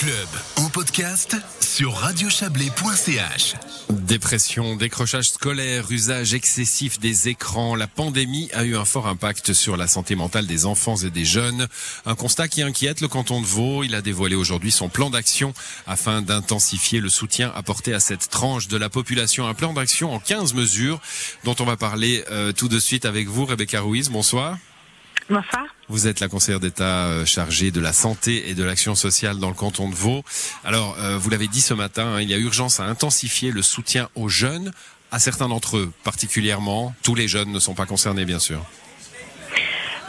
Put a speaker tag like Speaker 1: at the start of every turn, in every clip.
Speaker 1: club en podcast sur radiochablais.ch.
Speaker 2: Dépression, décrochage scolaire, usage excessif des écrans, la pandémie a eu un fort impact sur la santé mentale des enfants et des jeunes. Un constat qui inquiète le canton de Vaud. Il a dévoilé aujourd'hui son plan d'action afin d'intensifier le soutien apporté à cette tranche de la population. Un plan d'action en 15 mesures dont on va parler euh, tout de suite avec vous, Rebecca Ruiz. Bonsoir. Vous êtes la conseillère d'État euh, chargée de la santé et de l'action sociale dans le canton de Vaud. Alors, euh, vous l'avez dit ce matin, hein, il y a urgence à intensifier le soutien aux jeunes, à certains d'entre eux particulièrement. Tous les jeunes ne sont pas concernés, bien sûr.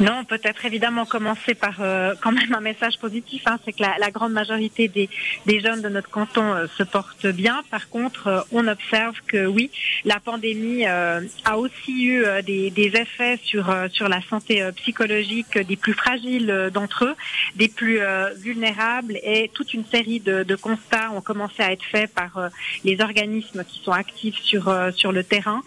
Speaker 3: Non, peut-être évidemment commencer par euh, quand même un message positif. Hein, c'est que la, la, grande majorité des, des, jeunes de notre canton euh, se portent bien. Par contre, euh, on observe que oui, la pandémie a aussi eu des, des, effets sur sur la santé psychologique des plus fragiles d'entre eux, des plus vulnérables, et toute une série de, de, constats ont commencé à être faits par les organismes qui sont actifs sur sur le terrain,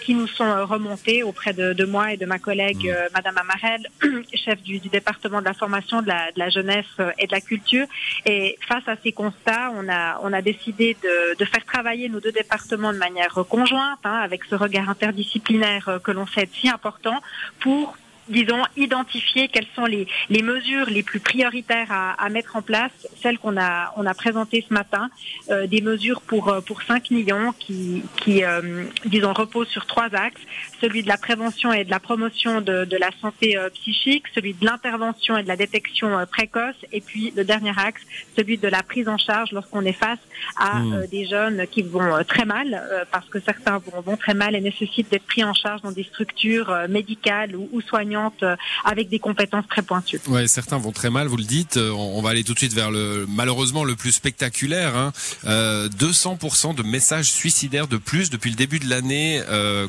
Speaker 3: qui nous sont remontés auprès de, de, moi et de ma collègue mmh. Madame Marel, chef du, département de la formation, de la, jeunesse euh, et de la culture. Et face à ces constats, on a, décidé de, faire travailler nos deux départements de manière conjointe, hein, avec ce regard interdisciplinaire euh, que l'on sait si important, pour disons, identifier quelles sont les, les mesures les plus prioritaires à, à mettre en place, celles qu'on a, on a présentées ce matin, euh, des mesures pour, euh, pour 5 millions qui, qui euh, disons, reposent sur trois axes, celui de la prévention et de la promotion de, de la santé euh, psychique, celui de l'intervention et de la détection euh, précoce, et puis le dernier axe, celui de la prise en charge lorsqu'on est face à mmh. des jeunes qui vont très mal, parce que certains vont, vont, très mal et nécessitent d'être pris en charge dans des structures médicales ou, ou soignantes euh, avec des compétences très pointues.
Speaker 2: Ouais, certains vont très mal, vous le dites. Euh, on va aller tout de suite vers le malheureusement le plus spectaculaire. Hein. Euh, 200% de messages suicidaires de plus depuis le début de l'année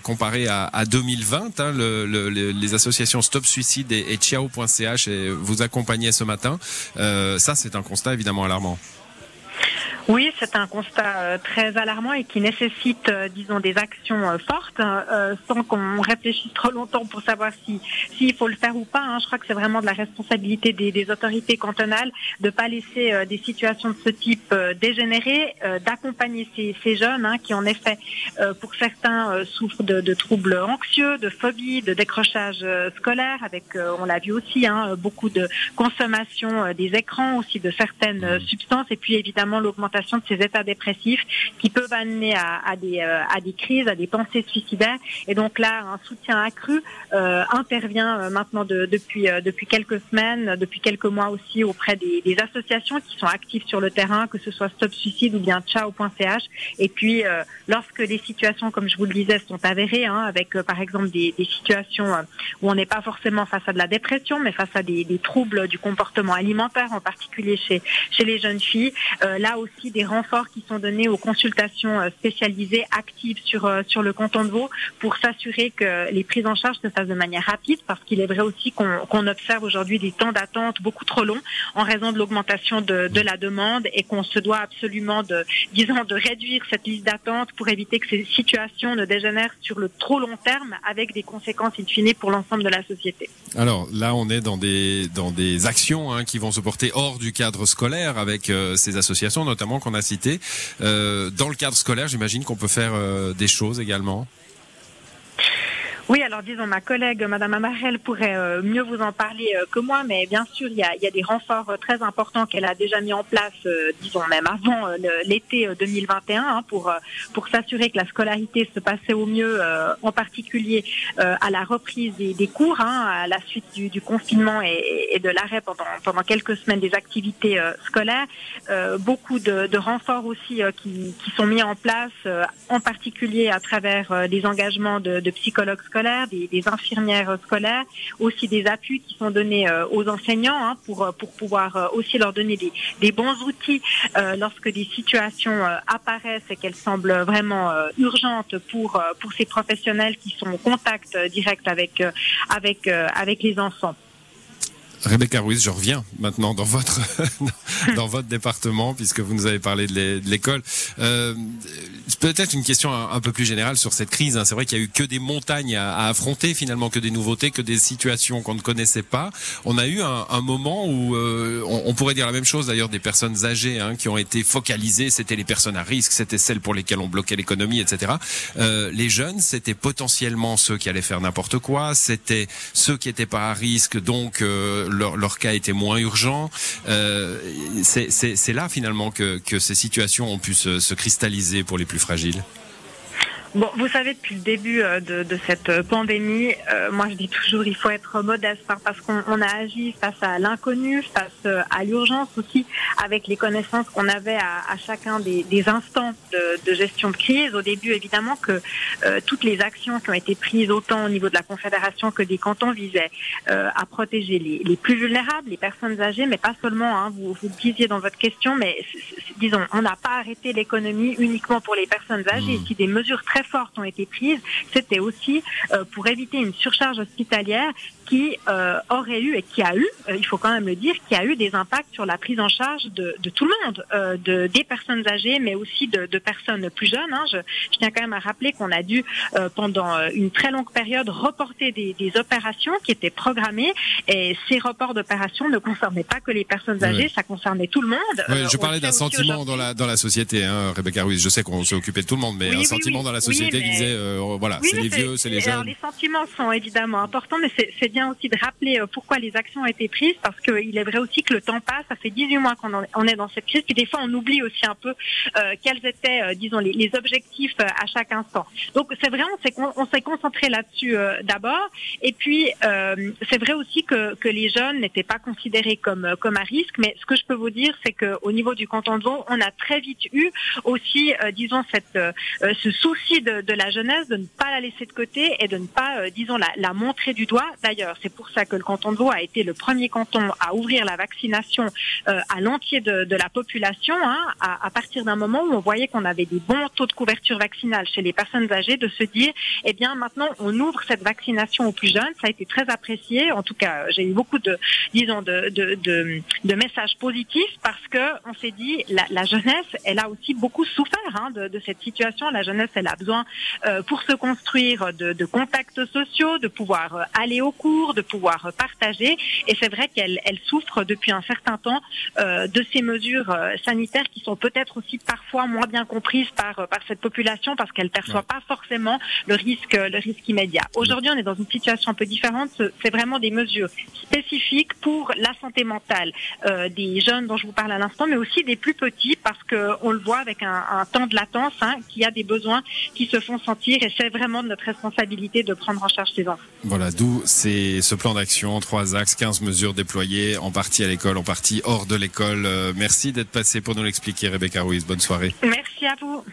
Speaker 2: comparé à, à 2020. Hein. Le, le, les associations Stop Suicide et, et Ciao.ch vous accompagnaient ce matin. Ça, c'est un constat évidemment alarmant.
Speaker 3: Oui, c'est un constat euh, très alarmant et qui nécessite, euh, disons, des actions euh, fortes, hein, sans qu'on réfléchisse trop longtemps pour savoir si s'il faut le faire ou pas. Hein. Je crois que c'est vraiment de la responsabilité des, des autorités cantonales de pas laisser des situations de ce type dégénérer, d'accompagner ces, ces, jeunes hein, qui, en effet, pour certains, souffrent de, de, troubles anxieux, de phobie, de décrochage scolaire, avec, on l'a vu aussi, hein, beaucoup de consommation des écrans, aussi de certaines substances, et puis évidemment l'augmentation de ces états dépressifs qui peuvent amener à, des, euh, à des crises, à des pensées suicidaires. Et donc là, un soutien accru euh, intervient euh, maintenant de, depuis, depuis quelques semaines, depuis quelques mois aussi auprès des, des, associations qui sont actives sur le terrain, que ce soit Stop Suicide ou bien Ciao.ch. Et puis, lorsque les situations, comme je vous le disais, sont avérées, hein, avec par exemple des, des situations où on n'est pas forcément face à de la dépression, mais face à des, des troubles du comportement alimentaire, en particulier chez, chez les jeunes filles, là aussi des renforts qui sont donnés aux consultations euh, spécialisées actives sur euh, sur le canton de Vaud pour s'assurer que les prises en charge se fassent de manière rapide parce qu'il est vrai aussi qu'on observe aujourd'hui des temps d'attente beaucoup trop longs en raison de l'augmentation de, la demande et qu'on se doit absolument de disons de réduire cette liste d'attente pour éviter que ces situations ne dégénèrent sur le trop long terme avec des conséquences in fine pour l'ensemble de la société.
Speaker 2: Alors là on est dans des dans des actions hein, qui vont se porter hors du cadre scolaire avec euh, ces associations notamment qu'on a cité. Euh, dans le cadre scolaire, j'imagine qu'on peut faire euh, des choses également.
Speaker 3: Oui, alors disons, ma collègue, Madame Amarel, pourrait euh, mieux vous en parler euh, que moi, mais bien sûr, il y a, il y a des renforts euh, très importants qu'elle a déjà mis en place, disons même avant l'été 2021, hein, pour pour s'assurer que la scolarité se passait au mieux, en particulier à la reprise des, des cours, hein, à la suite du, du confinement et, et de l'arrêt pendant pendant quelques semaines des activités scolaires. beaucoup de, de, renforts aussi qui, qui, sont mis en place, en particulier à travers des engagements de, de psychologues scolaires, des, des, infirmières scolaires, aussi des appuis qui sont donnés euh, aux enseignants hein, pour euh, pour pouvoir euh, aussi leur donner des, des bons outils euh, lorsque des situations euh, apparaissent et qu'elles semblent vraiment euh, urgentes pour pour ces professionnels qui sont en contact direct avec avec avec les enfants.
Speaker 2: Rebecca Ruiz, je reviens maintenant dans votre dans votre département puisque vous nous avez parlé de l'école. Euh, Peut-être une question un, peu plus générale sur cette crise. Hein. C'est vrai qu'il y a eu que des montagnes à, affronter finalement, que des nouveautés, que des situations qu'on ne connaissait pas. On a eu un, moment où euh, on, on, pourrait dire la même chose d'ailleurs des personnes âgées hein, qui ont été focalisées. C'était les personnes à risque, c'était celles pour lesquelles on bloquait l'économie, etc. Euh, les jeunes, c'était potentiellement ceux qui allaient faire n'importe quoi. C'était ceux qui n'étaient pas à risque, donc euh, leur, cas était moins urgent. Euh, c'est là finalement que, ces situations ont pu se cristalliser pour les plus fragiles.
Speaker 3: Bon, vous savez, depuis le début euh, de, de cette euh, pandémie, euh, moi je dis toujours il faut être modeste hein, parce qu'on a agi face à l'inconnu, face à l'urgence aussi, avec les connaissances qu'on avait à, à, chacun des, des instants de, de, gestion de crise. Au début, évidemment, que toutes les actions qui ont été prises autant au niveau de la Confédération que des cantons visaient à protéger les, les, plus vulnérables, les personnes âgées, mais pas seulement, hein, vous, vous le disiez dans votre question, mais disons, on n'a pas arrêté l'économie uniquement pour les personnes âgées. Mmh. Si des mesures très fortes ont été prises, c'était aussi euh, pour éviter une surcharge hospitalière qui euh, aurait eu et qui a eu, euh, il faut quand même le dire, qui a eu des impacts sur la prise en charge de, de tout le monde, euh, de, des personnes âgées, mais aussi de, de personnes plus jeunes. Hein. Je, je, tiens quand même à rappeler qu'on a dû, euh, pendant une très longue période, reporter des, des, opérations qui étaient programmées, et ces reports d'opérations ne concernaient pas que les personnes âgées, ça concernait tout le monde.
Speaker 2: Oui, je parlais d'un sentiment dans la dans la société, hein, Rebecca Ruiz. Je sais qu'on s'est occupé de tout le monde, mais un sentiment dans la société qui disait, voilà, c'est les vieux, c'est les jeunes. Alors,
Speaker 3: les sentiments sont évidemment importants, mais c'est bien aussi de rappeler euh, pourquoi les actions ont été prises, parce qu'il est vrai aussi que le temps passe, ça fait 18 mois qu'on est dans cette crise, et des fois on oublie aussi un peu euh, quels étaient, euh, disons, les, objectifs à chaque instant. Donc c'est vrai, on s'est concentré là-dessus d'abord, et puis c'est vrai aussi que, que les jeunes n'étaient pas considérés comme, comme à risque, mais ce que je peux vous dire, c'est qu'au niveau du canton de Vaud, on a très vite eu aussi, disons, cette, ce souci de, de, la jeunesse de ne pas la laisser de côté et de ne pas, disons, la montrer du doigt. D'ailleurs, c'est pour ça que le canton de Vaud a été le premier canton à ouvrir la vaccination euh, à l'entier de, la population, hein, à, partir d'un moment où on voyait qu'on avait des bons taux de couverture vaccinale chez les personnes âgées, de se dire, eh bien maintenant on ouvre cette vaccination aux plus jeunes. Ça a été très apprécié. En tout cas, j'ai eu beaucoup de, disons, de, messages positifs parce que on s'est dit, la, jeunesse, elle a aussi beaucoup souffert hein, de, de, cette situation. La jeunesse, elle a besoin euh, pour se construire de, de contacts sociaux, de pouvoir euh, aller au cours, de pouvoir partager. Et c'est vrai qu'elle elle souffre depuis un certain temps euh, de ces mesures euh, sanitaires qui sont peut-être aussi parfois moins bien comprises par par cette population parce qu'elle perçoit pas forcément le risque le risque immédiat. Aujourd'hui, on est dans une situation un peu différente. C'est vraiment des mesures spécifiques pour la santé mentale euh, des jeunes dont je vous parle à l'instant, mais aussi des plus petits parce que on le voit avec un, un temps de latence, hein, qu'il y a des besoins qui se font sentir et c'est vraiment de notre responsabilité de prendre en charge ces enfants.
Speaker 2: Voilà, d'où c'est ce plan d'action, trois axes, 15 mesures déployées, en partie à l'école, en partie hors de l'école. Euh, merci d'être passé pour nous l'expliquer, Rebecca Ruiz. Bonne soirée.
Speaker 3: Merci à vous.